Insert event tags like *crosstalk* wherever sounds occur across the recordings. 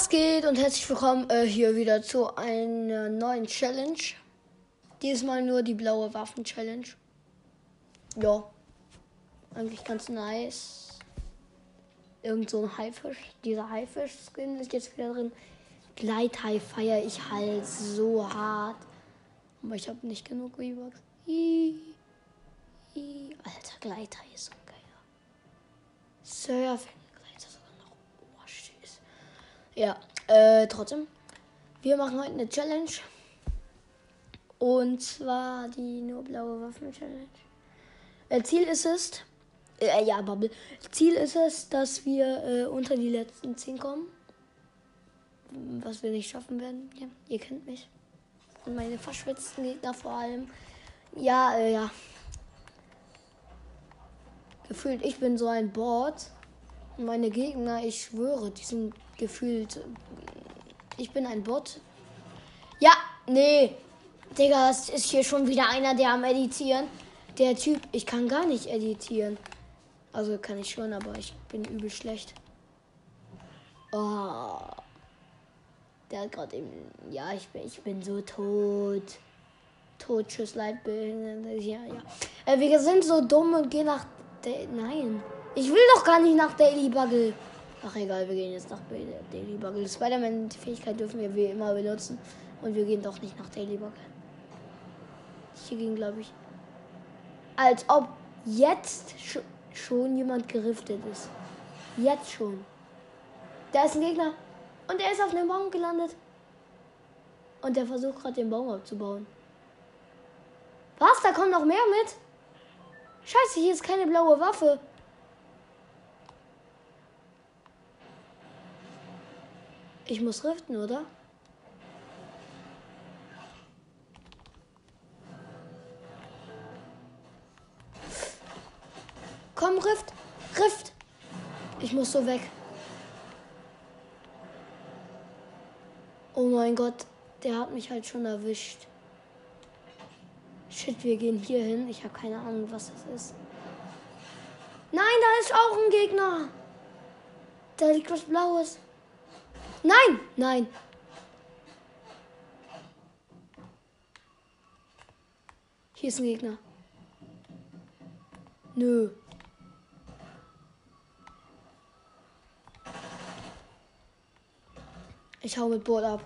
Was geht und herzlich willkommen äh, hier wieder zu einer neuen Challenge. Diesmal nur die blaue Waffen-Challenge. Ja, eigentlich ganz nice. Irgend so ein Haifisch. Dieser Haifisch-Skin ist jetzt wieder drin. Gleithai feiere ich halt so hart. Aber ich habe nicht genug V-Bucks. Alter, Gleithai ist so geil. Surfen. Ja, äh, trotzdem. Wir machen heute eine Challenge. Und zwar die nur blaue Waffen Challenge. Äh, Ziel ist es, äh, ja, Bubble. Ziel ist es, dass wir äh, unter die letzten 10 kommen. Was wir nicht schaffen werden. Ja, ihr kennt mich. Und meine verschwitzten Gegner vor allem. Ja, äh, ja. Gefühlt, ich bin so ein Board. Meine Gegner, ich schwöre, die sind gefühlt. Ich bin ein Bot. Ja, nee. Digga, es ist hier schon wieder einer, der am Editieren. Der Typ, ich kann gar nicht editieren. Also kann ich schon, aber ich bin übel schlecht. Oh. Der hat gerade eben. Ja, ich bin, ich bin so tot. Tot, tschüss, Leitbehinderte. Ja, ja. Äh, wir sind so dumm und gehen nach. Nein. Ich will doch gar nicht nach Daily Buggle. Ach egal, wir gehen jetzt nach Daily Bugle. Spider-Man-Fähigkeit dürfen wir wie immer benutzen. Und wir gehen doch nicht nach Daily Bugle. Hier ging, glaube ich. Als ob jetzt sch schon jemand geriftet ist. Jetzt schon. Da ist ein Gegner. Und er ist auf einem Baum gelandet. Und der versucht gerade den Baum abzubauen. Was? Da kommt noch mehr mit? Scheiße, hier ist keine blaue Waffe. Ich muss riften, oder? Komm, Rift! Rift! Ich muss so weg. Oh mein Gott, der hat mich halt schon erwischt. Shit, wir gehen hier hin. Ich habe keine Ahnung, was das ist. Nein, da ist auch ein Gegner. Da liegt was Blaues. Nein, nein. Hier ist ein Gegner. Nö. Ich hau mit Board ab.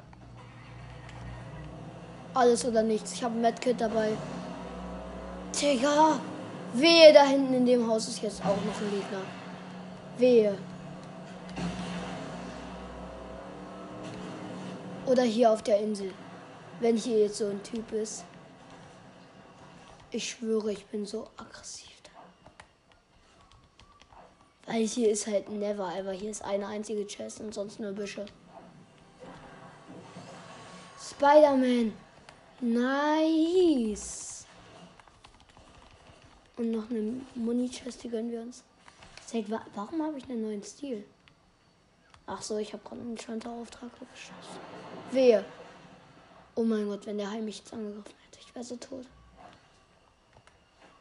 Alles oder nichts. Ich habe ein Medkit dabei. Digga. Wehe, da hinten in dem Haus ist jetzt auch noch ein Gegner. Wehe. Oder hier auf der Insel. Wenn hier jetzt so ein Typ ist. Ich schwöre, ich bin so aggressiv. Weil hier ist halt never ever. Hier ist eine einzige Chest und sonst nur Büsche. Spider-Man. Nice. Und noch eine Muni-Chest, die gönnen wir uns. Warum habe ich einen neuen Stil? Ach so, ich habe gerade einen Schalterauftrag geschossen. Wehe. Oh mein Gott, wenn der Heim mich jetzt angegriffen hätte, ich wäre so tot.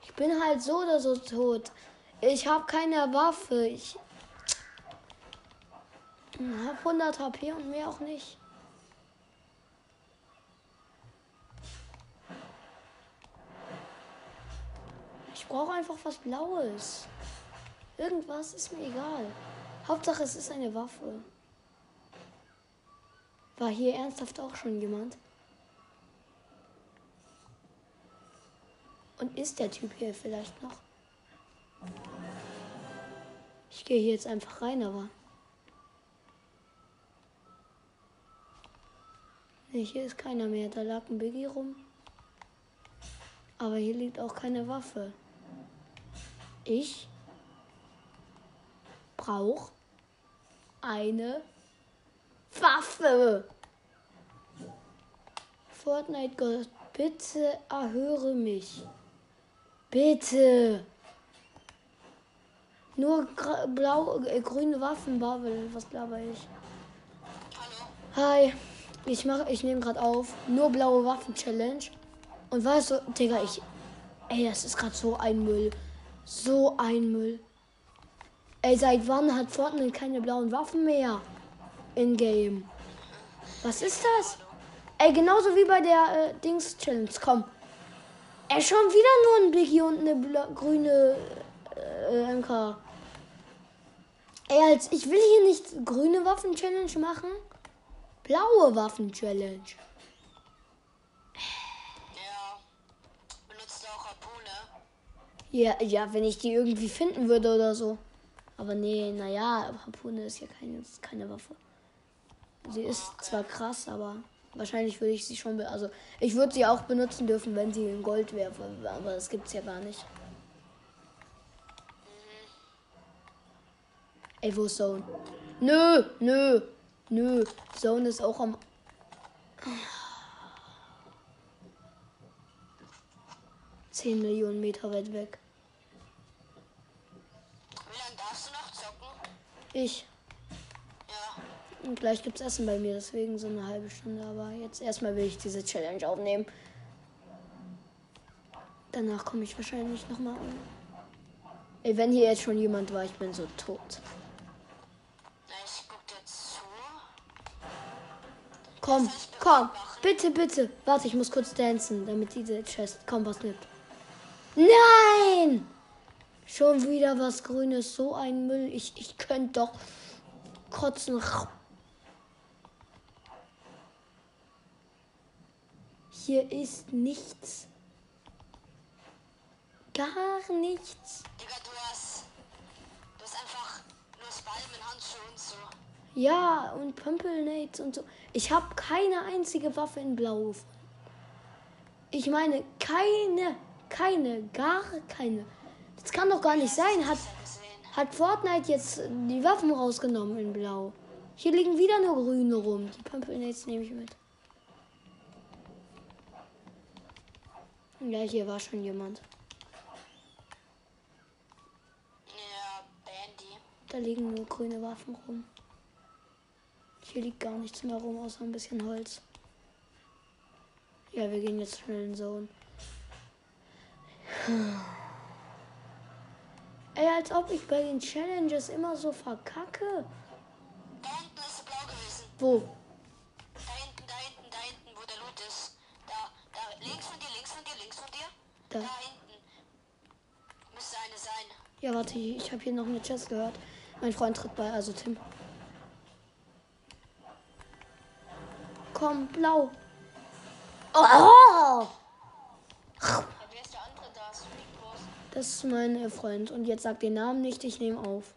Ich bin halt so oder so tot. Ich habe keine Waffe. Ich habe 100 HP und mehr auch nicht. Ich brauche einfach was Blaues. Irgendwas ist mir egal. Hauptsache, es ist eine Waffe. War hier ernsthaft auch schon jemand? Und ist der Typ hier vielleicht noch? Ich gehe hier jetzt einfach rein, aber. Nee, hier ist keiner mehr. Da lag ein Biggie rum. Aber hier liegt auch keine Waffe. Ich brauche eine Waffe. Fortnite Gott, bitte erhöre mich. Bitte. Nur blau, äh, grüne Waffen, Babel. Was glaube ich? Hallo. Hi. Ich mache, ich nehme gerade auf. Nur blaue Waffen Challenge. Und weißt du, Digga, ich. Ey, das ist gerade so ein Müll. So ein Müll. Ey, seit wann hat Fortnite keine blauen Waffen mehr? in-game. Was ist das? Ey, genauso wie bei der äh, Dings-Challenge. Komm. Ey, schon wieder nur ein Biggie und eine bla- grüne äh, MK. Ey, als ich will hier nicht grüne Waffen-Challenge machen. Blaue Waffen-Challenge. Ja. Benutzt du auch Harpune? Ja, ja, wenn ich die irgendwie finden würde oder so. Aber nee, naja, Harpune ist ja keine, ist keine Waffe. Sie ist zwar krass, aber wahrscheinlich würde ich sie schon. Be also, ich würde sie auch benutzen dürfen, wenn sie in Gold wäre. Aber das gibt's ja gar nicht. Ey, wo ist Zone? Nö, nö, nö. Zone ist auch am. Zehn Millionen Meter weit weg. Wie lange darfst du noch zocken? Ich. Ja. Und gleich gibt's Essen bei mir, deswegen so eine halbe Stunde. Aber jetzt erstmal will ich diese Challenge aufnehmen. Danach komme ich wahrscheinlich nochmal an. Ey, wenn hier jetzt schon jemand war, ich bin so tot. Na, ich guck dir zu. Komm, komm, bitte, bitte. Warte, ich muss kurz dancen, damit diese Chest kaum was nimmt. Nein! Schon wieder was Grünes, so ein Müll. Ich, ich könnte doch kotzen. Hier ist nichts. Gar nichts. Digga, du hast. Du hast einfach nur Spalmen, Handschuhe und so. Ja, und Pumpelnates und so. Ich habe keine einzige Waffe in Blau gefunden. Ich meine, keine, keine, gar keine. Das kann doch gar nicht sein. Hat, hat Fortnite jetzt die Waffen rausgenommen in Blau? Hier liegen wieder nur grüne rum. Die Pumpelnates nehme ich mit. Ja, hier war schon jemand. Ja, Bandy. Da liegen nur grüne Waffen rum. Hier liegt gar nichts mehr rum, außer ein bisschen Holz. Ja, wir gehen jetzt schnell in Zone. *sighs* *laughs* Ey, als ob ich bei den Challenges immer so verkacke. Da hinten ist blau gewesen. Wo? Da hinten, da hinten, da hinten, wo der Loot ist. Da, da, links von dir, links von dir, links von dir. Da. Da hinten. Müsste eine sein. Ja, warte, ich, ich habe hier noch eine Chest gehört. Mein Freund tritt bei, also Tim. Komm, blau. Oh! Ja, Das ist mein Freund. Und jetzt sag den Namen nicht, ich nehme auf.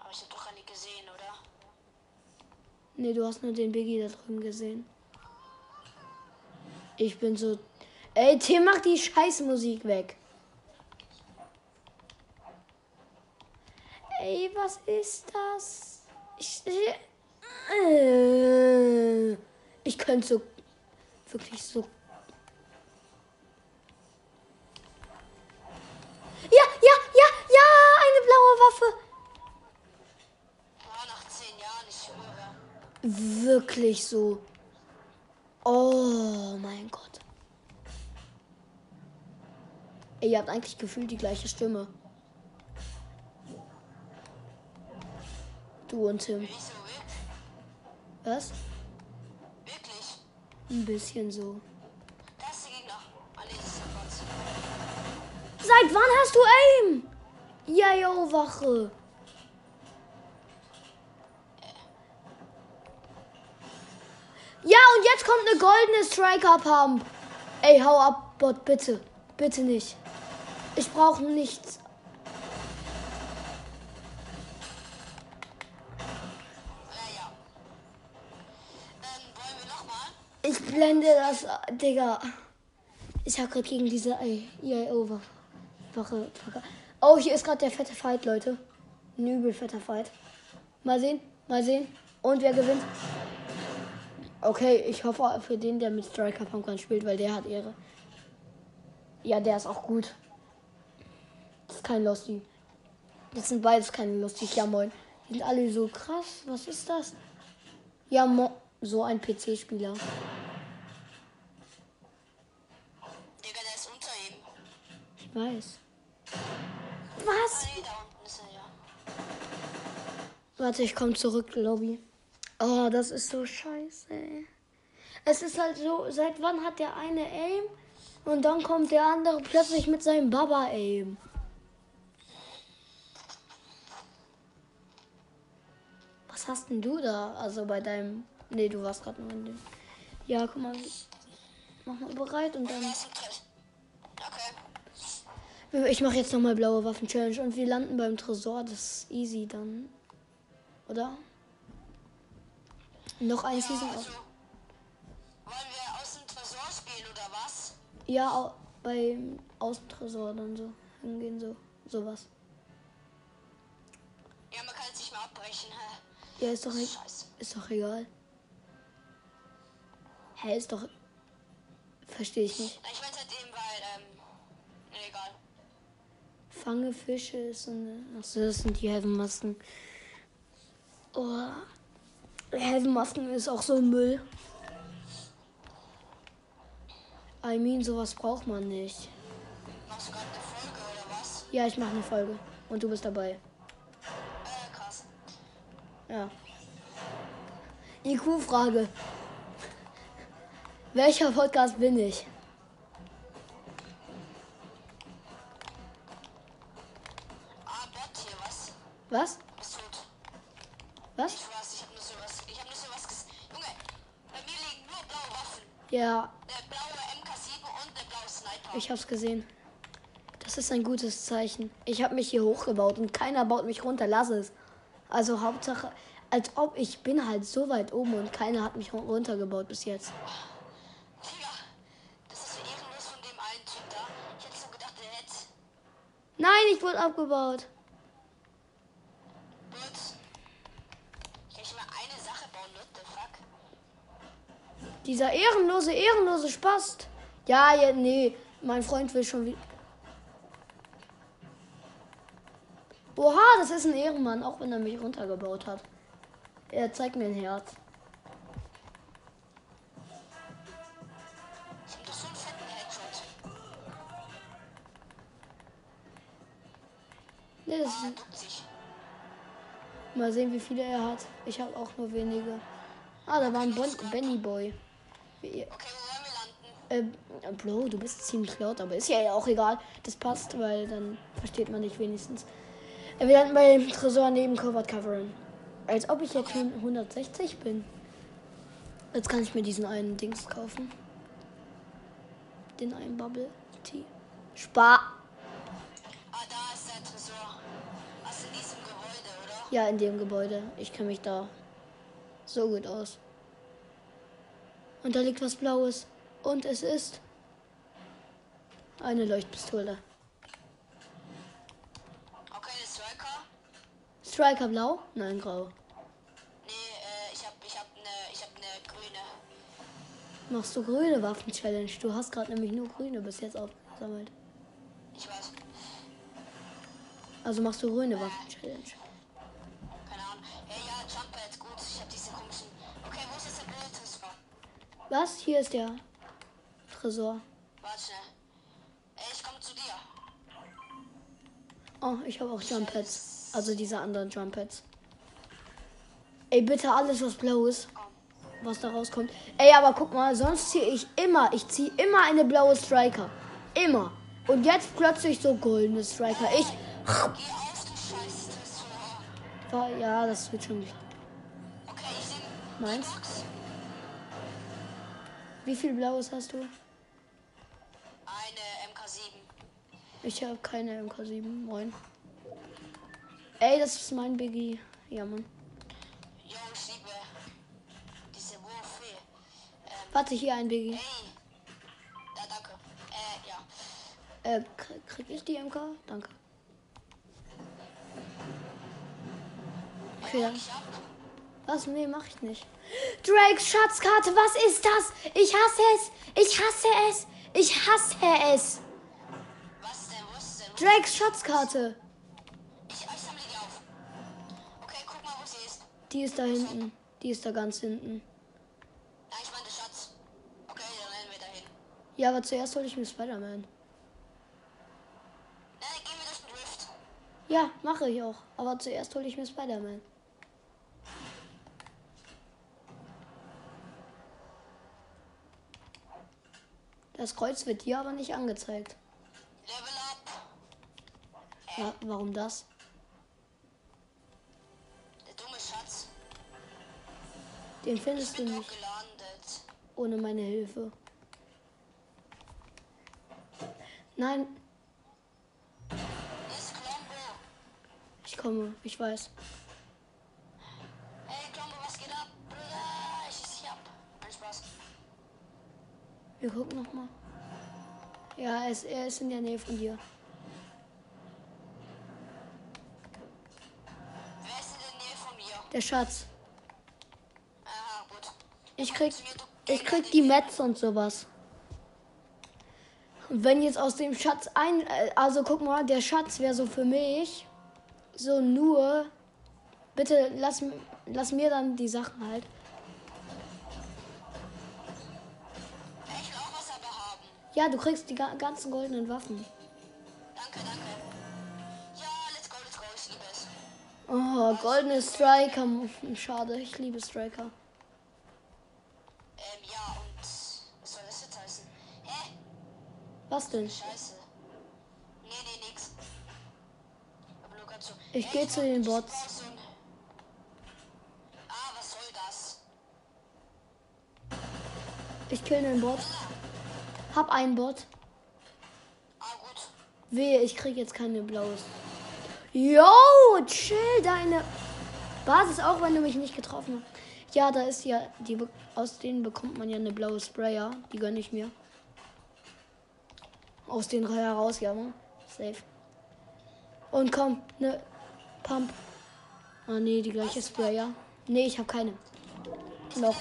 Aber ich hab doch alle gesehen, oder? Nee, du hast nur den Biggie da drüben gesehen. Ich bin so. Ey, Tim, mach die Scheißmusik weg. Ey, was ist das? Ich. Äh, ich könnte so. Wirklich so. Waffe. Ja, nach zehn Jahren, ich höre. Wirklich so. Oh mein Gott. Ey, ihr habt eigentlich gefühlt die gleiche Stimme. Du und Tim. Was? Wirklich? Ein bisschen so. Ah. Seit wann hast du Aim? Ja, yo, Wache. Ja, und jetzt kommt eine goldene Striker Pump. Ey, hau ab, Bot, bitte. Bitte nicht. Ich brauche nichts. Ich blende das, Digga. Ich hab gerade gegen diese IAO-Wache. Oh, hier ist gerade der fette Fight, Leute. Ein übel fetter Fight. Mal sehen, mal sehen. Und wer gewinnt? Okay, ich hoffe für den, der mit Striker Pumpkin spielt, weil der hat Ehre. Ja, der ist auch gut. Das ist kein Losty. Das sind beides keine Losties. Ja, moin. Die sind alle so krass. Was ist das? Ja, mo so ein PC-Spieler. Digga, der ist unter ihm. Ich weiß. Was? Warte, ich komme zurück, Lobby. Oh, das ist so scheiße. Es ist halt so, seit wann hat der eine Aim und dann kommt der andere plötzlich mit seinem Baba Aim. Was hast denn du da? Also bei deinem. Nee, du warst gerade nur in dem. Ja, guck mal. Mach mal bereit und dann. Ich mache jetzt nochmal blaue Waffen Challenge und wir landen beim Tresor. Das ist easy dann. Oder? Noch ein Season Also, wollen wir aus dem Tresor spielen oder was? Ja, beim Außentresor dann so hingehen, so. Sowas. Ja, man kann es nicht mehr abbrechen, hä? Ja, ist doch, e Scheiße. ist doch egal. Hä, ist doch. Verstehe ich nicht. Ich meine halt eben, weil, ähm, nee, egal. Fange Fische ist so eine. Achso, das sind die Heaven-Masken. Oh. Heaven-Masken ist auch so Müll. I mean, sowas braucht man nicht. Machst du gerade eine Folge oder was? Ja, ich mache eine Folge. Und du bist dabei. Äh, krass. Ja. IQ-Frage. Welcher Podcast bin ich? Was? Was? Bist tot. Was? Ich weiß, ich hab nur sowas, ich hab nur sowas ges... Junge, bei mir liegen nur blaue Waffen. Ja, Eine blaue MK7 und eine blaue Sniper. ich hab's gesehen. Das ist ein gutes Zeichen. Ich habe mich hier hochgebaut und keiner baut mich runter. Lass es. Also Hauptsache, als ob ich bin halt so weit oben und keiner hat mich runtergebaut bis jetzt. Digga, das ist so ehrenlos von dem einen Typ da. Ich hätte so gedacht, der hätte... Nein, ich wurde abgebaut. Gut. Ich kann nicht mal eine Sache bauen, what the fuck? Dieser ehrenlose, ehrenlose Spast. Ja, ja, nee. Mein Freund will schon wieder. Oha, das ist ein Ehrenmann, auch wenn er mich runtergebaut hat. Er zeigt mir ein Herz. Nee, das ist, mal sehen, wie viele er hat. Ich habe auch nur wenige. Ah, da war ein bon Benny Boy. Wie- Okay, wo wollen wir landen? Äh, Bro, du bist ziemlich laut, aber ist ja auch egal. Das passt, weil dann versteht man dich wenigstens. Äh, Wir landen beim Tresor neben Covered Covering. Als ob ich jetzt schon 160 bin. Jetzt kann ich mir diesen einen Dings kaufen. Den einen Bubble Tea. Spar. Ah, da ist der Tresor. Was in diesem Gebäude, oder? Ja, in dem Gebäude. Ich kenne mich da so gut aus. Und da liegt was Blaues. Und es ist eine Leuchtpistole. Okay, Striker. Striker blau? Nein, grau. Nee, äh, ich hab, ich hab ne, ich hab ne grüne. Machst du grüne Waffen-Challenge? Du hast gerade nämlich nur grüne bis jetzt aufgesammelt. Ich weiß. Also machst du grüne Waffen-Challenge. Was? Hier ist der Tresor. Warte ich komm zu dir. Oh, ich habe auch Jump Pads. Also diese anderen Jump Pads. Ey, bitte alles, was blau ist. Was da rauskommt. Ey, aber guck mal, sonst ziehe ich immer, ich ziehe immer eine blaue Striker. Immer. Und jetzt plötzlich so goldene Striker. Ich. Ja, das wird schon. Okay, ich Meins? Wie viel blaues hast du? Eine MK7. Ich habe keine MK7. Moin. Ey, das ist mein Biggie. Ja, Mann. Yo, ich liebe diese Wurfe. Ähm, Warte, hier ein Biggie. hey. Da, danke. Äh, ja. Äh, krie- krieg ich die MK? Danke. Okay, dann. Was? Nee, mach ich nicht. Drakes Schatzkarte, was ist das? Ich hasse es. Ich hasse es. Ich hasse es. Was denn? Es denn? Drakes Schatzkarte. Ich, ich sammle die auf. Okay, guck mal, wo sie ist. Die ist da hinten. Die ist da ganz hinten. Nein, ich meine Schatz. Okay, dann rennen wir dahin. Ja, aber zuerst hole ich mir Spider-Man. Ja, mache ich auch. Aber zuerst hole ich mir Spider-Man. Das Kreuz wird hier aber nicht angezeigt. Level up. Ja, warum das? Der dumme Schatz. Den findest du nicht ohne meine Hilfe. Nein, ich komme, ich weiß. Wir gucken noch mal. Ja, er ist, er ist in der Nähe von dir. Wer ist in der Nähe von mir? Der Schatz. Aha, gut. Ich krieg, ich krieg die Metz und sowas. Und wenn jetzt aus dem Schatz ein, äh, also guck mal, der Schatz wäre so für mich so nur. Bitte lass, lass mir dann die Sachen halt. Ja, du kriegst die ga- ganzen goldenen Waffen. Danke, danke. Ja, let's go, let's go. Ich liebe es. Oh, goldene Striker. Schade, ich liebe Striker. Ähm, ja, und was soll das jetzt heißen? Hä? Was denn? Scheiße. Nee, nee, nix. Aber nur ganz so. Ich Ey, geh brauch- zu den Bots. Ah, was soll das? Ich kill den Bot. Hab einen Bot. Ah, gut. Wehe, ich krieg jetzt keine blaues. Yo, chill deine Basis, auch wenn du mich nicht getroffen hast. Ja, da ist ja, die, aus denen bekommt man ja eine blaue Sprayer. Die gönne ich mir. Aus denen heraus, ja, ne? Safe. Und komm, ne Pump. Ah, nee, die gleiche Sprayer. Nee, ich habe keine. Noch.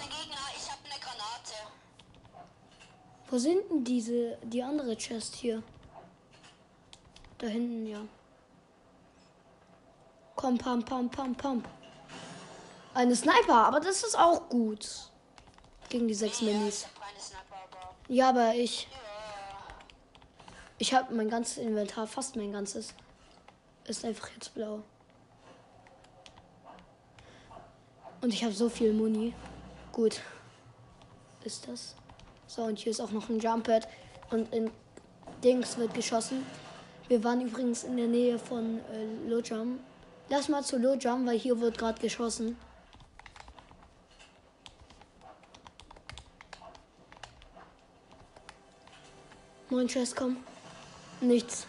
Wo sind denn diese, die andere Chest hier? Da hinten, ja. Komm, pump, pump, pump, pump. Eine Sniper, aber das ist auch gut. Gegen die sechs Minis. Ja, aber ich, ich habe mein ganzes Inventar, fast mein ganzes, ist einfach jetzt blau. Und ich habe so viel Muni. Gut. Ist das? So, und hier ist auch noch ein Jumppad. Und in Dings wird geschossen. Wir waren übrigens in der Nähe von äh, Lojam. Lass mal zu Lojam, weil hier wird gerade geschossen. Moin, Chess, komm. Nichts.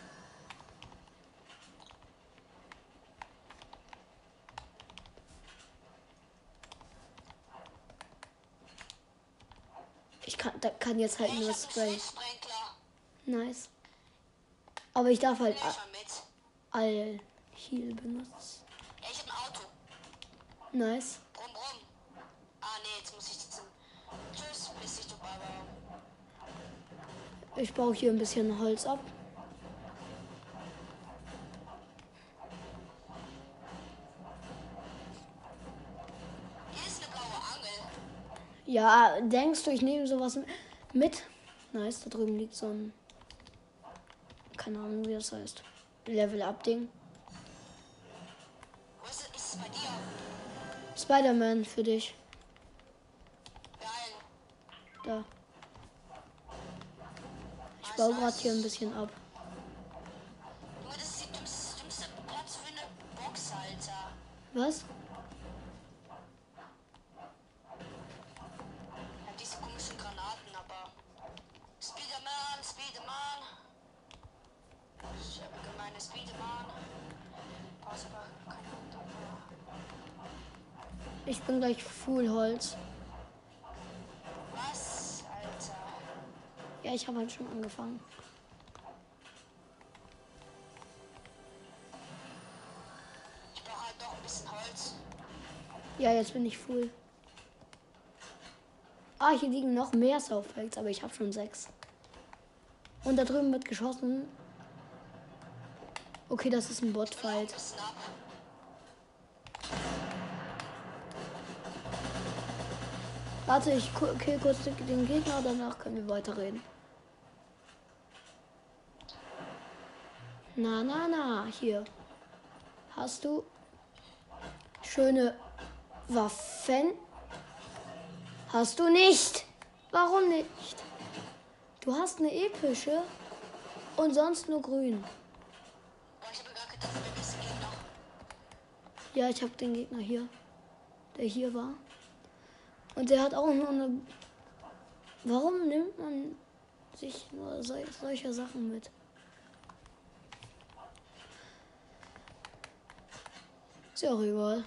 Da kann jetzt halt ich nur Spray. Nice. Aber ich darf halt mit. all Heal benutzen. Ja, ich hab ein Auto. Nice. Brumm, brumm. Ah, nee, jetzt muss ich sitzen. Tschüss, bis dich, du Baba. Ich baue hier ein bisschen Holz ab. Ja, denkst du, ich nehme sowas mit? Nice, da drüben liegt so ein. Keine Ahnung, wie das heißt. Level-Up-Ding. Wo ist? Ist bei dir? Spider-Man für dich. Da. Ich baue gerade hier ein bisschen ab. Junge, Ich bin gleich Full Holz. Was, Alter? Ja, ich habe halt schon angefangen. Ich brauche halt noch ein bisschen Holz. Ja, jetzt bin ich full. Ah, hier liegen noch mehr Softfacts, aber ich habe schon sechs. Und da drüben wird geschossen. Okay, das ist ein Botfight. bisschen Warte, ich kill kurz den Gegner, danach können wir weiterreden. Na, na, na, hier. Hast du schöne Waffen? Hast du nicht? Warum nicht? Du hast eine epische und sonst nur grün. Ja, ich habe den Gegner hier, der hier war. Und der hat auch nur eine. Warum nimmt man sich nur sol solche Sachen mit? Ist ja auch egal.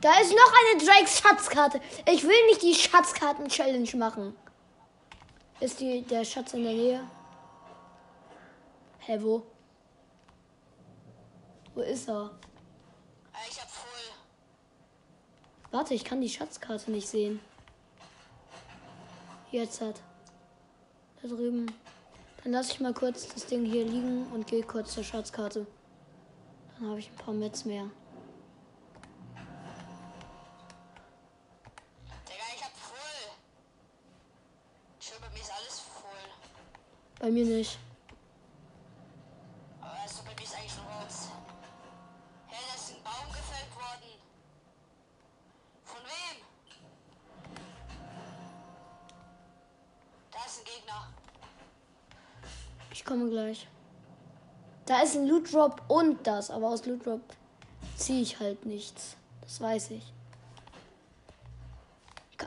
Da ist noch eine Drakes Schatzkarte. Ich will nicht die Schatzkarten-Challenge machen. Ist die, der Schatz in der Nähe? Hä, wo? Wo ist er? Äh, ich hab voll. Warte, ich kann die Schatzkarte nicht sehen. Jetzt hat. Da drüben. Dann lasse ich mal kurz das Ding hier liegen und gehe kurz zur Schatzkarte. Dann habe ich ein paar Metz mehr. Digga, ich hab voll. Ich höre, bei mir ist alles voll. Bei mir nicht. Ist ein Loot Drop und das, aber aus Loot Drop ziehe ich halt nichts. Das weiß ich.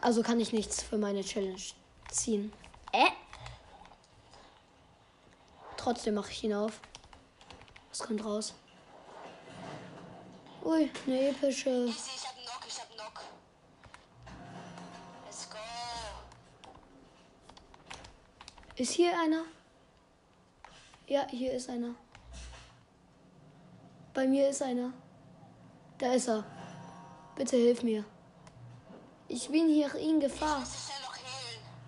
Also kann ich nichts für meine Challenge ziehen. Äh? Trotzdem mache ich ihn auf. Was kommt raus? Ui, eine epische. Easy, ich hab einen Knock, ich hab einen Knock. Let's go. Ist hier einer? Ja, hier ist einer. Bei mir ist einer. Da ist er. Bitte hilf mir. Ich bin hier in Gefahr.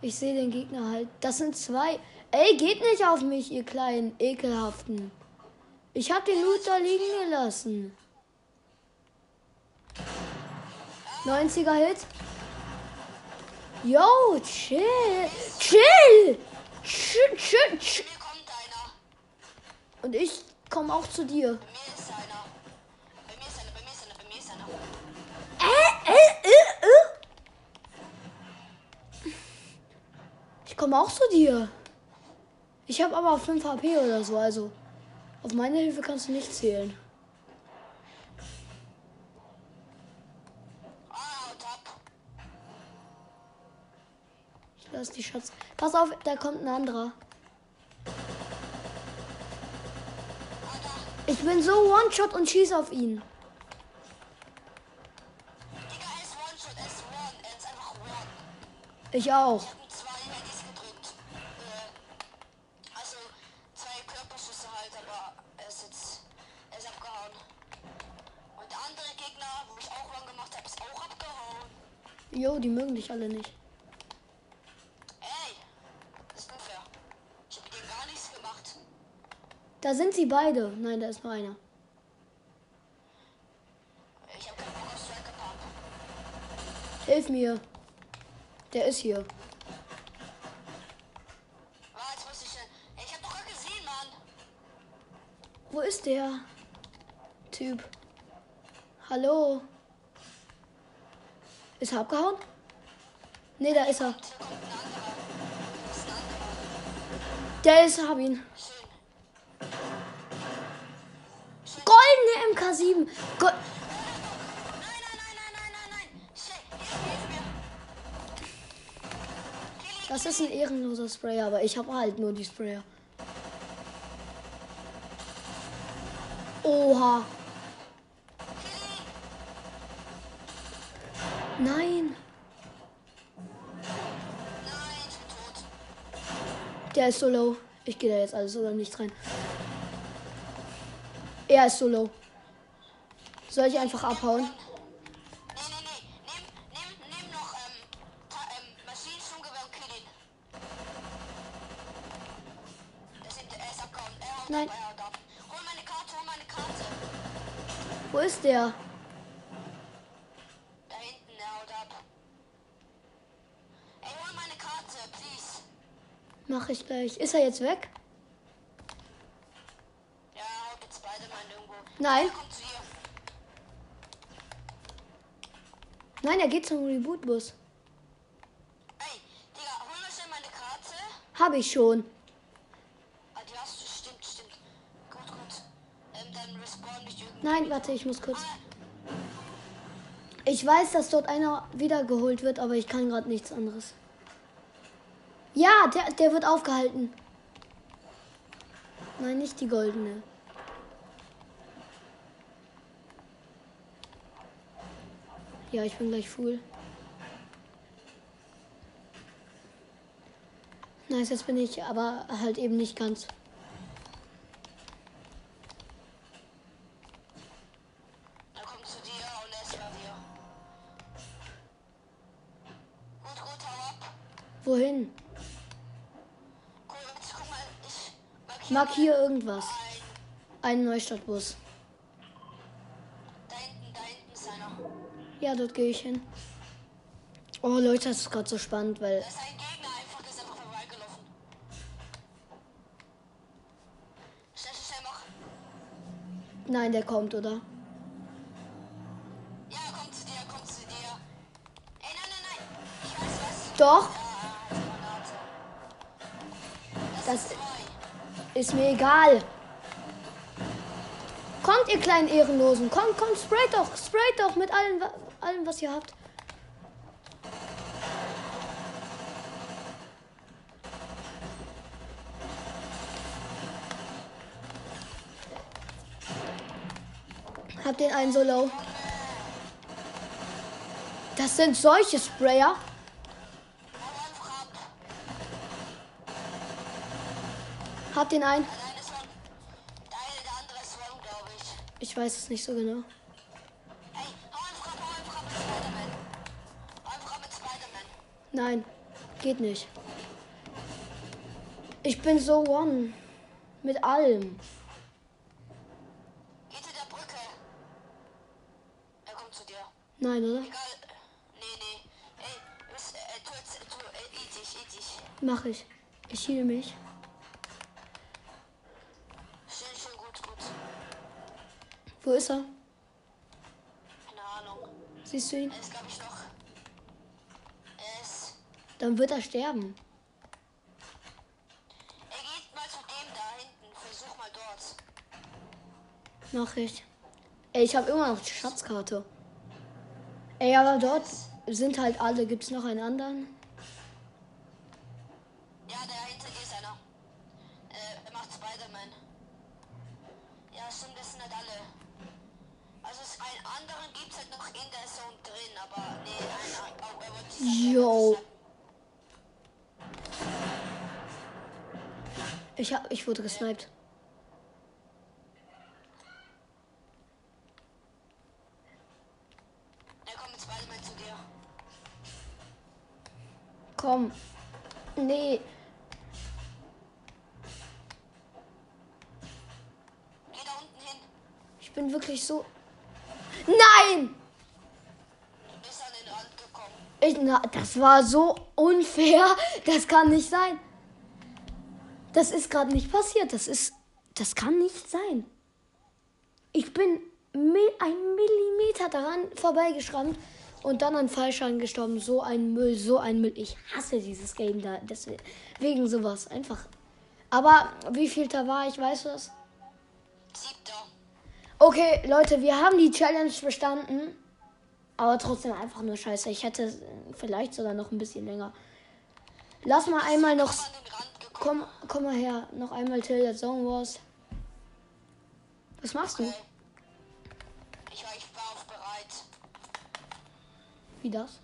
Ich sehe den Gegner halt. Das sind zwei. Ey, geht nicht auf mich, ihr kleinen Ekelhaften. Ich hab den Loot da liegen gelassen. 90er Hit. Yo, chill. Chill. Chill, chill, chill. Und ich komme auch zu dir. Mir ist einer. Bei mir ist einer, bei mir ist einer, bei mir ist einer. Äh, äh, äh, äh. Ich komme auch zu dir. Ich habe aber 5 HP oder so, also auf meine Hilfe kannst du nicht zählen. Ich lass die Schatz. Pass auf, da kommt ein anderer. Ich bin so One-Shot und schieß auf ihn. Digga, er alle nicht. Ey, das ist unfair. Ich hab denen gar nichts gemacht. Da sind sie beide. Nein, da ist nur einer. Ich hab keinen Bock auf Striker Pump. Hilf mir. Der ist hier. Ah, jetzt muss ich. Ey, ich hab doch gerade gesehen, Mann. Wo ist der Typ? Hallo? Ist er abgehauen? Nee, da ist er. Der ist, hab ihn. Goldene MK7. Go das ist ein ehrenloser Sprayer, aber ich habe halt nur die Sprayer. Oha. Nein, der ist so low. Ich gehe da jetzt alles oder nicht rein. Er ist so low. Soll ich einfach abhauen? Nee, nee, nee. Nimm, nimm, nimm noch, ähm, ta, ähm, Maschinensturmgewehr und kill ihn. Das sind, er ist abgehauen. Er haut Nein. ab, er haut ab. Hol meine Karte, hol meine Karte. Wo ist der? Da hinten, er haut ab. Ey, hol meine Karte, please. Mach ich gleich. Ist er jetzt weg? Ja, jetzt Spider-Man irgendwo. Nein. Er. Nein, er geht zum Reboot-Bus. Habe ich schon. Ah, die hast du, stimmt, stimmt. Gut, gut. Ähm, dann respawn nicht irgendwie. Nein, warte, ich muss kurz. Ich weiß, dass dort einer wiedergeholt wird, aber ich kann gerade nichts anderes. Ja, der, der wird aufgehalten. Nein, nicht die goldene. Ja, ich bin gleich full. Nice, jetzt bin ich aber halt eben nicht ganz. Markier irgendwas. ein. Neustadtbus. Da hinten, da hinten ist einer. Ja, dort gehe ich hin. Oh Leute, das ist gerade so spannend, weil Da ist ein Gegner einfach, der ist einfach vorbeigelaufen. Schnell, schnell, schnell, mach. nein, der kommt, oder? Ja, er kommt zu dir, er kommt zu dir. Ey, nein, nein, nein. Ich weiß was. Doch, ist mir egal. Kommt, ihr kleinen Ehrenlosen. Kommt, kommt, sprayt doch, sprayt doch mit allem, allem was ihr habt. Hab den einen so low. Das sind solche Sprayer. Hau einfach ab. Hab den einen. Der eine ist one. Der eine, der andere ist one, glaube ich. Ich weiß es nicht so genau. Nein, geht nicht. Ich bin so one. Mit allem. In der Brücke. Er kommt zu dir. Nein, oder? Egal. Nee, nee. Ey, was, äh, tu tu, äh, dich, eat dich. Mach ich. Ich hiele mich. Schön, schön, gut, gut. Wo ist er? Keine Ahnung. Siehst du ihn? Er ist, glaube ich, noch. Er ist. Dann wird er sterben. Er geht mal zu dem da hinten. Versuch mal dort. Mach ich. Ey, ich habe immer noch die Schatzkarte. Ey, aber dort sind halt alle. Gibt's noch einen anderen? Wurde gesniped. Er kommt mit Spider-Man zu dir. Komm. Nee. Geh da unten hin. Ich bin wirklich so. Nein! Du bist an den Rand gekommen. Ich, na, das war so unfair. Das kann nicht sein. Das ist gerade nicht passiert. Das ist. Das kann nicht sein. Ich bin ein Millimeter daran vorbeigeschrammt und dann an Fallschaden gestorben. So ein Müll, so ein Müll. Ich hasse dieses Game da. Deswegen wegen sowas. Einfach. Aber wie viel da war, ich weiß was. Siebter. Okay, Leute, wir haben die Challenge bestanden. Aber trotzdem einfach nur scheiße. Ich hätte vielleicht sogar noch ein bisschen länger. Lass mal einmal noch. Komm. Komm, mal her. Noch einmal Till der Song Wars. Was machst du? Okay. Ich war, ich war auf bereit. Wie das?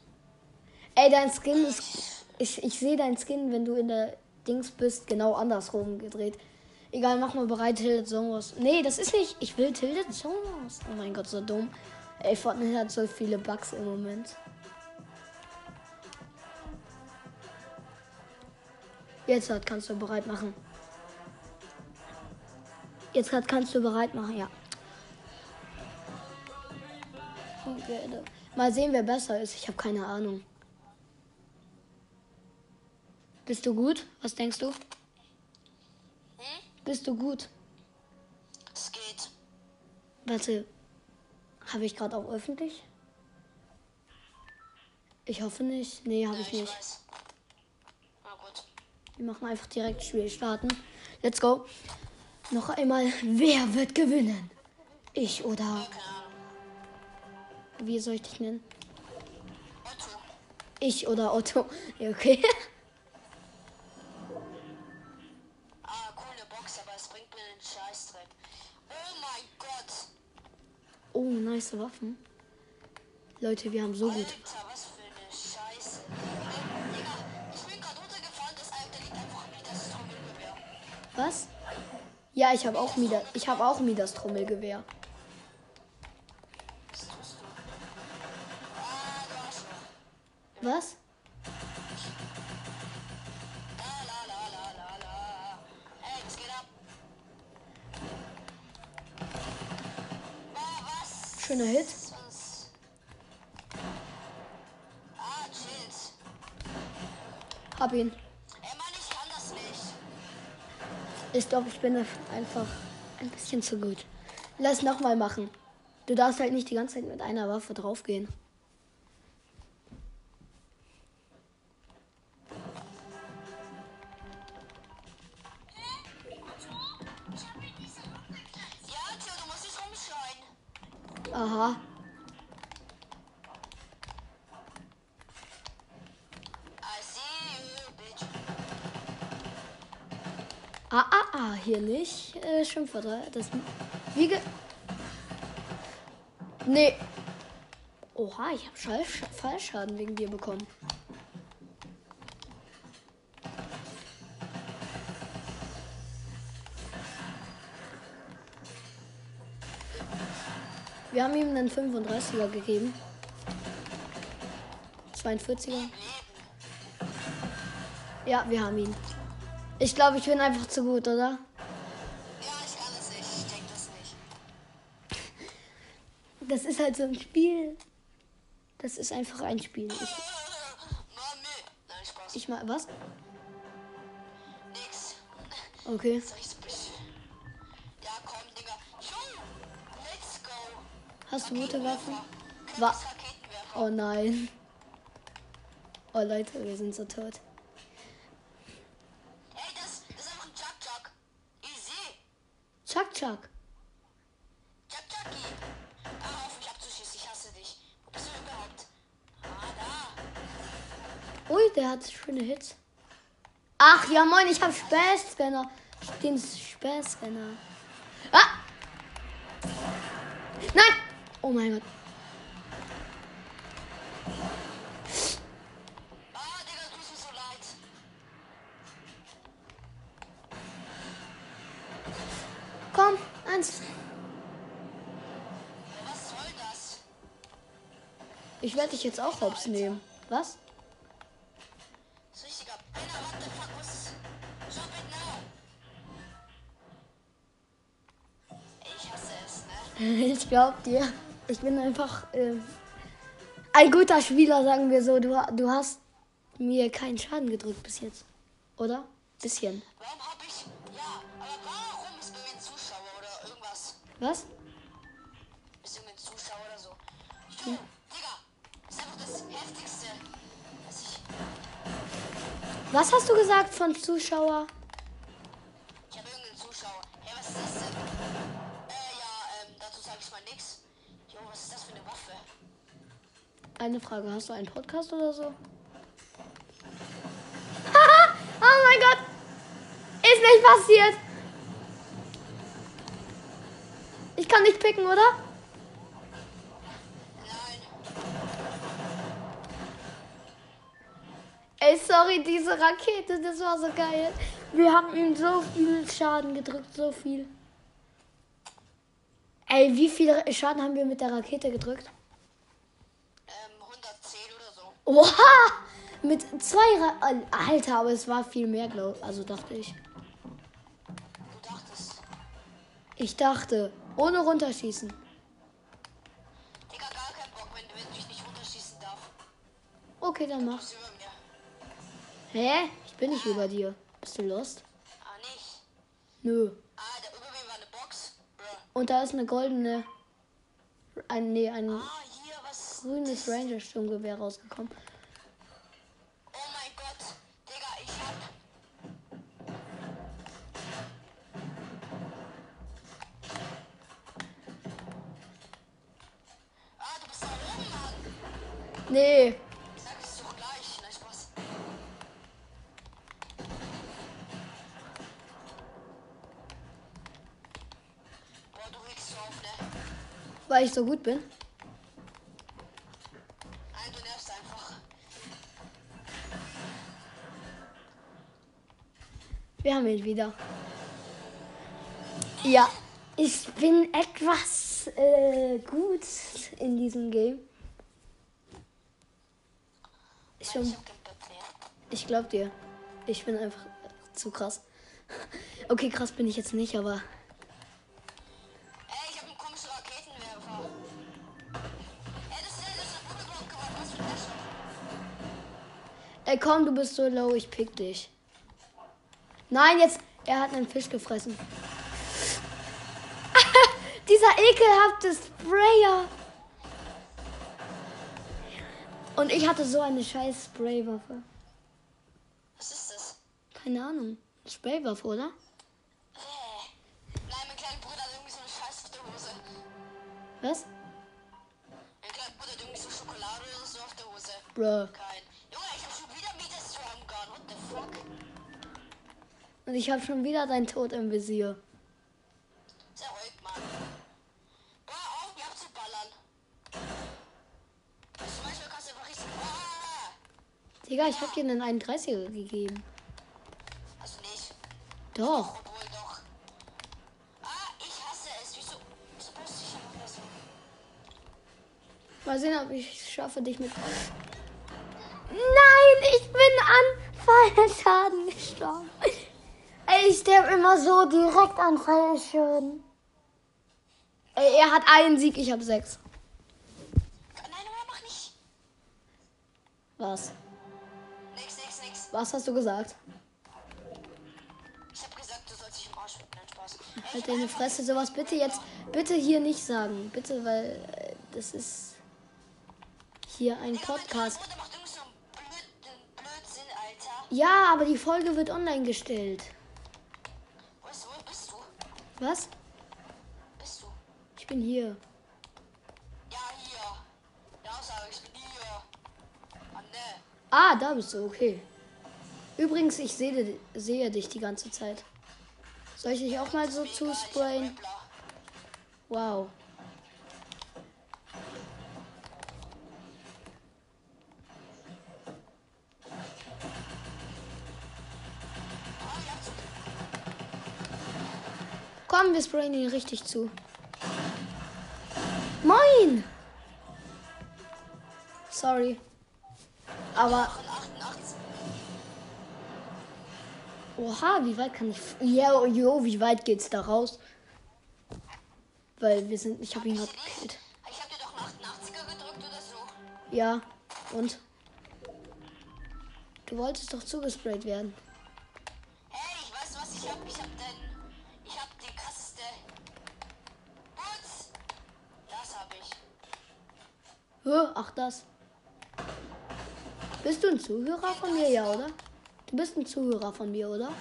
Ey, dein Skin ist. Ich, ich sehe dein Skin, wenn du in der Dings bist, genau andersrum gedreht. Egal, mach mal bereit, Tilted Song Wars. Nee, das ist nicht. Ich will Tilted Song Wars. Oh mein Gott, so dumm. Ey, Fortnite hat so viele Bugs im Moment. Jetzt halt kannst du bereit machen. Jetzt halt kannst du bereit machen, ja. Okay, mal sehen, wer besser ist. Ich habe keine Ahnung. Bist du gut? Was denkst du? Hm? Bist du gut? Es geht. Warte, habe ich gerade auch öffentlich? Ich hoffe nicht. Nee, habe Ja, ich ich nicht. weiß. Wir machen einfach direkt Spiel starten. Let's go. Noch einmal, wer wird gewinnen? Ich oder wie soll ich dich nennen? Otto. Ich oder Otto. Ja, okay. Ah, coole Box, aber es bringt mir den Scheißdreck. Oh mein Gott. Oh, nice Waffen. Leute, wir haben so gute. Alter, was für Was? Ja, ich habe auch Midas. Ich habe auch Midas Trommelgewehr. Was tust du? Ah, du Ich glaube, ich bin einfach ein bisschen zu gut. Lass nochmal machen. Du darfst halt nicht die ganze Zeit mit einer Waffe draufgehen. Schimpfwörter. Das. Wie ge. Nee. Oha, ich habe Schall Fallschaden wegen dir bekommen. Wir haben ihm einen 35er gegeben. 42er. Ja, wir haben ihn. Ich glaube, ich bin einfach zu gut, oder? Das ist halt so ein Spiel. Das ist einfach ein Spiel. Ich, ich mal, was? Nix. Okay. Hast du gute Waffen? Raketenwerfer. Wa Chris Raketenwerfer. oh nein. Oh Leute, wir sind so tot. Ey, das, das ist einfach ein Chuck Chuck. Easy. Chuck. Chuck der hat schöne Hits. Ach ja, moin, ich hab Späßscanner. Den Späßscanner. Ah! Nein! Oh mein Gott. Ah, Digga, du mir so leid. Komm, eins. Was soll das? Ich werde dich jetzt auch hops nehmen. Was? Ich glaub dir. Ich bin einfach äh, ein guter Spieler, sagen wir so. Du, du hast mir keinen Schaden gedrückt bis jetzt. Oder? Bisschen. Warum hab ich. Ja, aber warum ist bei mir ein Zuschauer oder irgendwas? Was? Ist irgendein Zuschauer oder so? Jo, Digga, ist einfach das heftigste, was ich. Was hast du gesagt von Zuschauer? Eine Frage. Hast du einen Podcast oder so? Haha! *laughs* oh mein Gott! Ist nicht passiert! Ich kann nicht picken, oder? Ey, sorry, diese Rakete, das war so geil. Wir haben ihm so viel Schaden gedrückt, so viel. Ey, wie viel Schaden haben wir mit der Rakete gedrückt? Ähm, 110 oder so. Oha! Mit zwei Ra Alter, aber es war viel mehr, glaube Also dachte ich. Du dachtest. Ich dachte, ohne runterschießen. Digga, gar keinen Bock, wenn, wenn ich nicht runterschießen darf. Okay, dann mach. Hä? Ich bin nicht über dir. Bist du lost? Ah, nicht. Nö. Ah, da über mir war eine Box. Bruh. Und da ist eine goldene. Ein, nee, ein Ah? grünes Ranger-Sturmgewehr rausgekommen. Oh mein Gott, Digga, ich hab. Ah, du bist da oben, Mann. Nee. Weil ich so gut bin. Wir haben ihn wieder. Ja, ich bin etwas äh, gut in diesem Game. Ich, Ich glaub dir. Ich bin einfach zu krass. *laughs* Okay, krass bin ich jetzt nicht, aber. Ey, komm, du bist so low, ich pick dich. Nein, jetzt, er hat einen Fisch gefressen. *laughs* Dieser ekelhafte Sprayer. Und ich hatte so eine scheiß Spraywaffe. Was ist das? Keine Ahnung. Spraywaffe, oder? Äh. Nein, mein kleiner Bruder hat irgendwie so eine der Hose. Was? Mein kleiner Bruder hat irgendwie so Schokolade oder so auf der Hose. Bruh. Und ich habe schon wieder deinen Tod im Visier. Sehr ruhig, Mann. Hör auf, mich abzuballern. Weißt du, manchmal kannst du einfach richtig. Ah! Digga, ich hab dir einen 31er gegeben. Also nicht. Doch. Obwohl doch. Ah, ich hasse es. Wieso? Wieso poste ich einfach das? Mal sehen, ob ich schaffe, dich mit. Nein, ich bin an Fallschaden gestorben. Ey, ich sterbe immer so direkt an Fallschaden. Ey, er hat einen Sieg, ich habe sechs. Nein, nein, mach nicht. Was? Nix, nix, nix. Was hast du gesagt? Ich hab gesagt, du sollst dich im Arsch ficken. Nein, Spaß. Halt deine Fresse, sowas bitte jetzt, bitte hier nicht sagen. Bitte, weil äh, das ist hier ein Podcast. Ja, aber die Folge wird online gestellt. Wo ist, wo bist du? Was? Bist du? Ich bin hier. Ja, hier. Ja, sag ich bin hier. Mann, ne. Ah, da bist du, okay. Übrigens, ich sehe, sehe dich die ganze Zeit. Soll ich dich auch mal so zusprayen? Wow. Komm, wir sprayen ihn richtig zu. Moin! Sorry. Aber, 88. oha, wie weit kann ich... Ja, jo, wie weit geht's da raus? Weil wir sind... Ich habe ihn gerade gekillt. Ich hab dir doch einen 88er gedrückt oder so. Ja, und? Du wolltest doch zugesprayt werden. Hey, ich weiß was ich hab. Ich hab den. Ich hab die krasseste. Putz! Das hab ich. Hö, ach das. Bist du ein Zuhörer von mir, ja, oder? Du bist ein Zuhörer von mir, oder? Ne?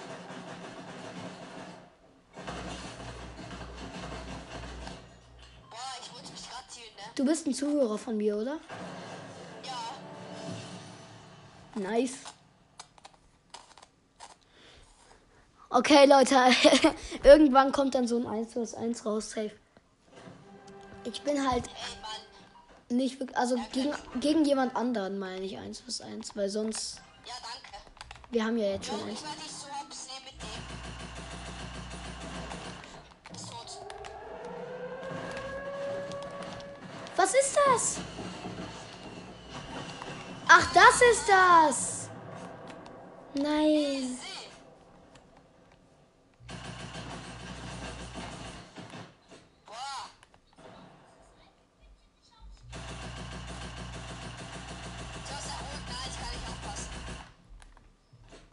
Du bist ein Zuhörer von mir, oder? Ja. Nice. Okay, Leute. *laughs* Irgendwann kommt dann so ein 1 vs 1 raus, safe. Ich bin halt Ey, Mann. Nicht wirklich. Also gegen, gegen jemand anderen meine ich 1 vs 1, weil sonst. Ja, danke. Wir haben ja jetzt schon eins. Was ist das? Ach, das ist das. Nein. Easy. Boah. So, sehr gut. Nein, ich kann nicht aufpassen.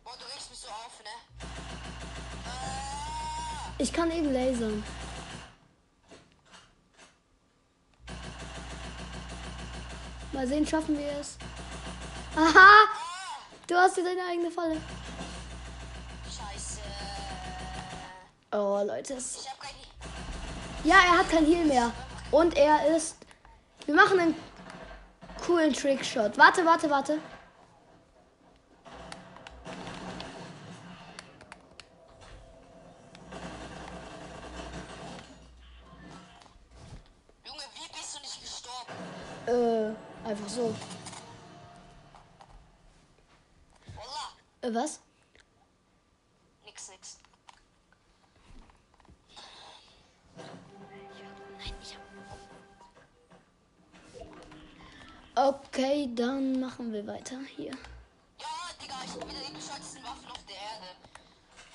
Boah, du regst mich so auf, ne? Ah. Ich kann eben lasern. Mal sehen, schaffen wir es. Aha! Du hast dir deine eigene Falle. Scheiße. Oh, Leute. Ja, er hat kein Heal mehr. Und er ist. Wir machen einen coolen Trickshot. Warte, warte, warte. So. Äh, was? Nix, nix. Okay, dann machen wir weiter hier. Ja, Digga, ich hab wieder die bescheuertsten Waffen auf der Erde.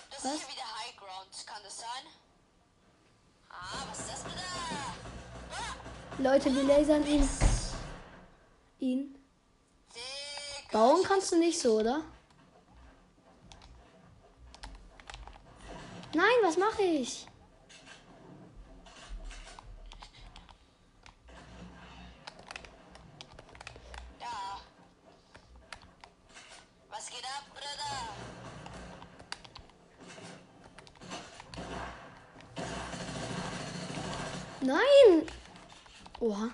Das Was? ist ja wieder High Ground, kann das sein? Ah, was ist das bitte? Ah, Leute, wir lasern ihn. Ihn. Bauen kannst du nicht so, oder? Nein, was mache ich? Was geht ab, Bruder? Nein! Oha.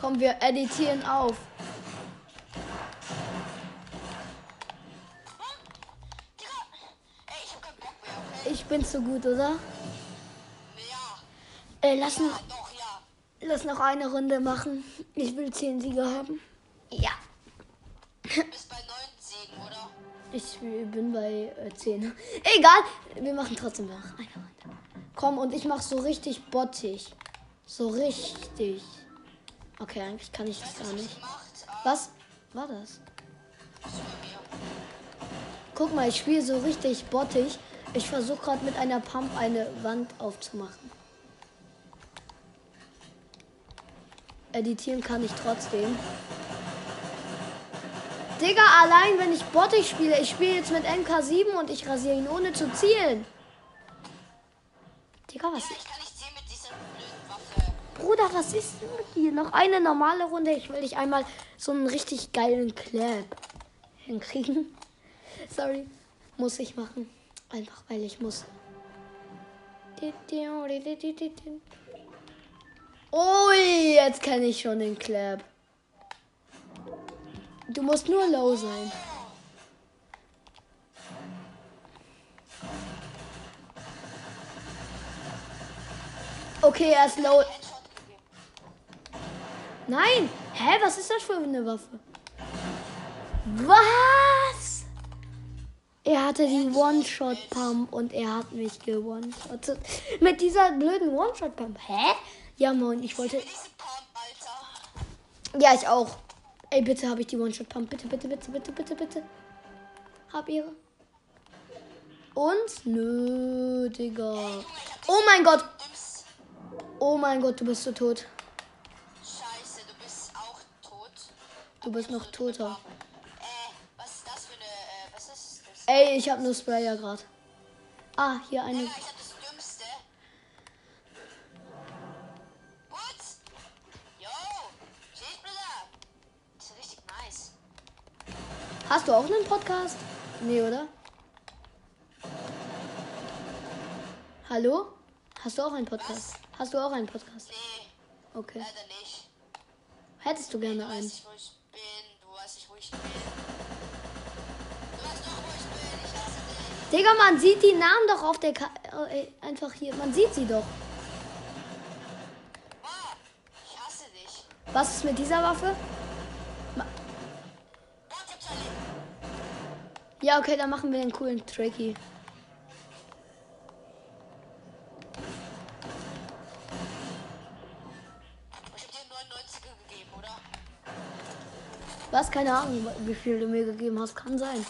Komm, wir editieren auf. Ich bin zu gut, oder? Ja. Äh, lass noch, lass noch eine Runde machen. Ich will 10 Sieger haben. Ja. Du bist bei 9 Siegen, oder? Ich bin bei äh, 10. Egal, wir machen trotzdem noch eine Runde. Komm, und ich mach so richtig bottig. So richtig. Okay, eigentlich kann ich das gar nicht. Was war das? Guck mal, ich spiele so richtig bottig. Ich versuche gerade mit einer Pump eine Wand aufzumachen. Editieren kann ich trotzdem. Digga, allein wenn ich bottig spiele, ich spiele jetzt mit MK7 und ich rasiere ihn ohne zu zielen. Digga, was ist... ich Bruder, was ist denn dir? Noch eine normale Runde. Ich will dich einmal so einen richtig geilen Clap hinkriegen. *laughs* Sorry. Muss ich machen. Einfach weil ich muss. Ui, jetzt kenne ich schon den Clap. Du musst nur low sein. Okay, er ist low. Nein! Hä, was ist das für eine Waffe? Was? Er hatte die One-Shot-Pump und er hat mich gewone-shottet. Mit dieser blöden One-Shot-Pump. Hä? Ja, moin, ich wollte. Ja, ich auch. Ey, bitte habe ich die One-Shot-Pump. Bitte, bitte, bitte, bitte, bitte, bitte. Hab ihre. Und? Nö, Digga. Oh mein Gott. Oh mein Gott, du bist so tot. Du bist noch toter. Was ist das für eine. Was ist das? Ey, ich habe nur Sprayer gerade. Ah, hier eine. Digga, ich hab das Dümmste. What? Yo, Schild, Bruder. Das ist richtig nice. Hast du auch einen Podcast? Nee, oder? Hallo? Hast du auch einen Podcast? Hast du auch einen Podcast? Nee, Okay. leider nicht. Hättest du gerne einen? Digga, man sieht die Namen doch auf der Ka äh, einfach hier. Man sieht sie doch. Ich hasse dich. Was ist mit dieser Waffe? Charlie. Ja, okay, dann machen wir den coolen Tricky. Keine Ahnung, wie viel du mir gegeben hast. Kann sein.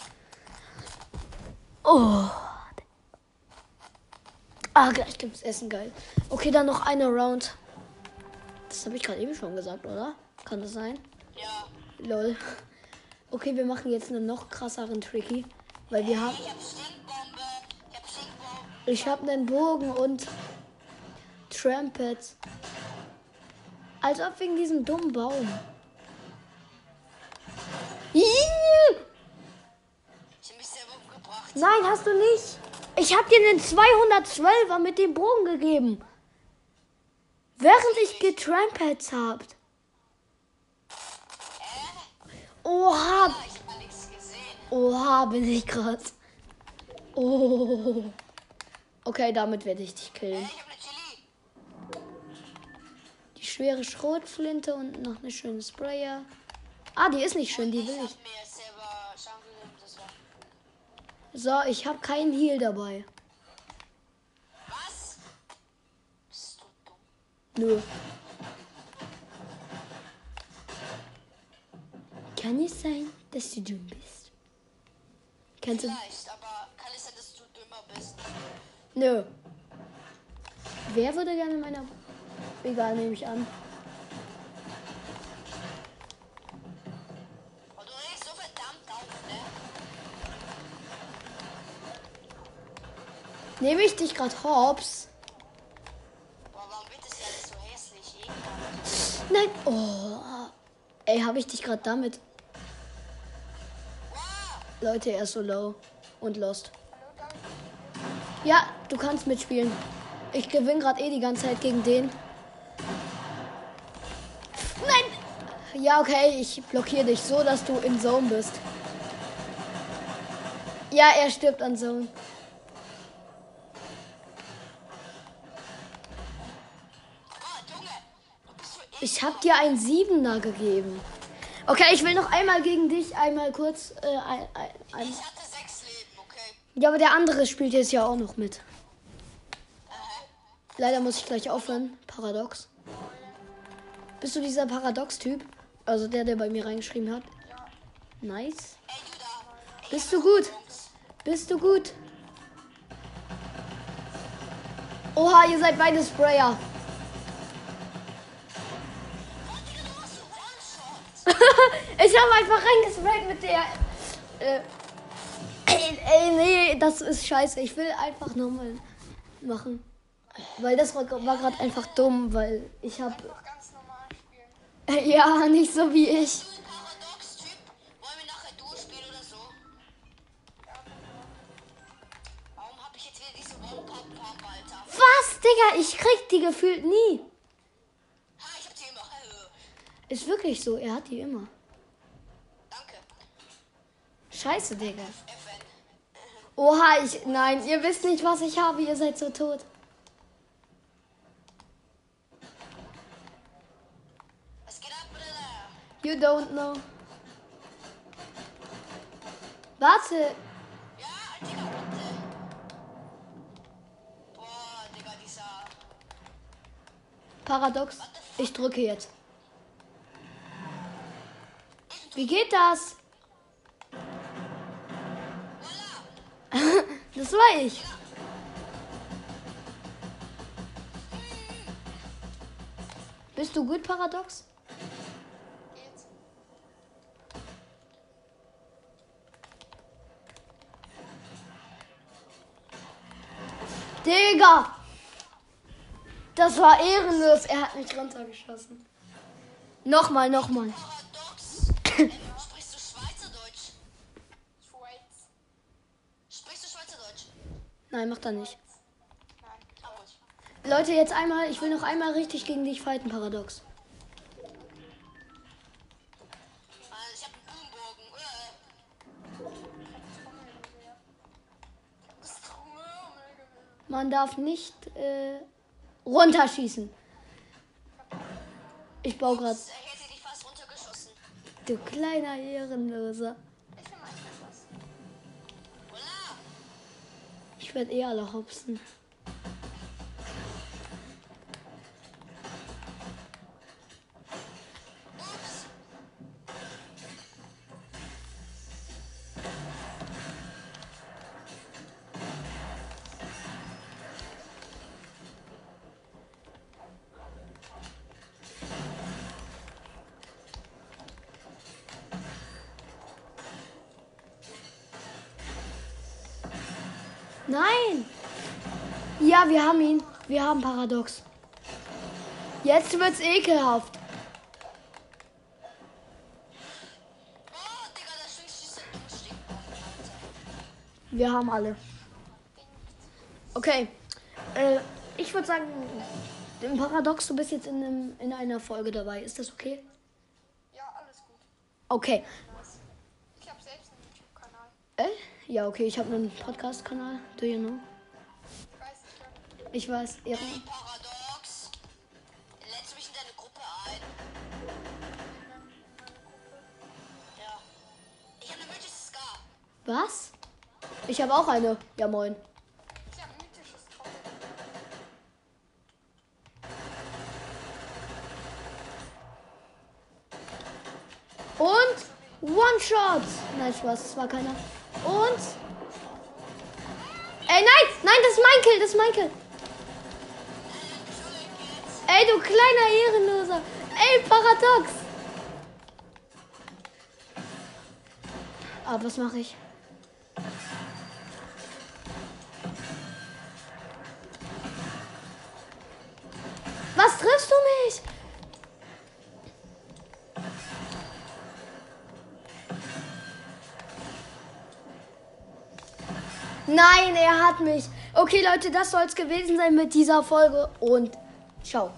Oh. Ah, gleich gibt's Essen, geil. Okay, dann noch eine Round. Das habe ich gerade eben schon gesagt, oder? Kann das sein? Ja. Lol. Okay, wir machen jetzt einen noch krasseren Tricky. Weil wir haben. Ich habe einen Bogen und Trampets. Als ob wegen diesem dummen Baum. Ich hab mich selber umgebracht. Nein, hast du nicht. Ich hab dir den 212er mit dem Bogen gegeben. Während ich getrampelt hab. Oha. Oha, bin ich krass. Oh. Okay, damit werde ich dich killen. Ne Die schwere Schrotflinte und noch eine schöne Sprayer. Ah, die ist nicht schön, die will Ich. So, ich habe keinen Heal dabei. Was? Bist du dumm? Nö. Kann es sein, dass du dumm bist? Kannst du. Vielleicht, aber kann es sein, dass du dümmer bist? Nö. Wer würde gerne in meiner. Egal, nehme ich an. Nehme ich dich gerade hops? Boah, warum wird das alles so hässlich? Nein. Oh. Ey, habe ich dich gerade damit. Leute, er ist so low und lost. Ja, du kannst mitspielen. Ich gewinne gerade eh die ganze Zeit gegen den. Nein! Ja, okay, ich blockiere dich so, dass du in Zone bist. Ja, er stirbt an Zone. Ich habe dir einen Siebener gegeben. Okay, ich will noch einmal gegen dich, einmal kurz. Äh, ein, ein, ein. Ich hatte sechs Leben, okay? Ja, aber der andere spielt jetzt ja auch noch mit. Aha. Leider muss ich gleich aufhören. Paradox. Bist du dieser Paradox-Typ? Also der, der bei mir reingeschrieben hat? Nice. Ey, du da. Ey, Bist du gut? Bist du gut? Oha, ihr seid beide Sprayer. *laughs* ich habe einfach reingesprayt mit der. Äh, ey, ey, nee, das ist scheiße. Ich will einfach nochmal machen. Weil das war, war gerade einfach dumm, weil ich habe. *laughs* Ja, nicht so wie ich. Was, Digga? Ich krieg die gefühlt nie. Ha, ich hab die immer. Äh, Ist wirklich so, er hat die immer. Danke. Scheiße, Digga. Oha, ich. Nein, ihr wisst nicht, was ich habe. Ihr seid so tot. Was geht ab, Bruder? You don't know. Warte. Ja, Digga, bitte. Boah, Digga, dieser. Paradox. Ich drücke jetzt. Wie geht das? *laughs* Das war ich. Bist du gut, Paradox? Digga! Das war ehrenlos. Er hat mich runtergeschossen. Nochmal, nochmal. Sprichst du Schweizerdeutsch? Schweiz. Sprichst du Schweizerdeutsch? Nein, mach da nicht. Nein. Leute, jetzt einmal, ich will noch einmal richtig gegen dich fighten, Paradox. Ich hab einen Boombogen. Äh. Trommelgewehr. Man darf nicht äh, runterschießen. Ich baue gerade. Du kleiner Ehrenloser. Ich werde eh alle hopsen. Nein! Ja, wir haben ihn. Wir haben Paradox. Jetzt wird's ekelhaft. Wir haben alle. Okay. Äh, ich würde sagen, im Paradox, du bist jetzt in, einem, in einer Folge dabei. Ist das okay? Ja, alles gut. Okay. Ich habe selbst einen YouTube-Kanal. Äh? Ja, okay, ich habe einen Podcast-Kanal. Do you know? Ich weiß ja. Hey, Paradox. Lädst du mich in deine Gruppe ein? Ja. Ich habe eine mythische Scar. Was? Ich habe auch eine. Ja, moin. Ich hab mythisches Trocken. Und One-Shot. Nein, Spaß, es war keiner. Und. Ey, nein! Nein, das ist mein Kill, das ist mein Kill. Ey, du kleiner Ehrenloser. Ey, Paradox. Aber was mache ich? Nein, er hat mich. Okay, Leute, das soll es gewesen sein mit dieser Folge und ciao.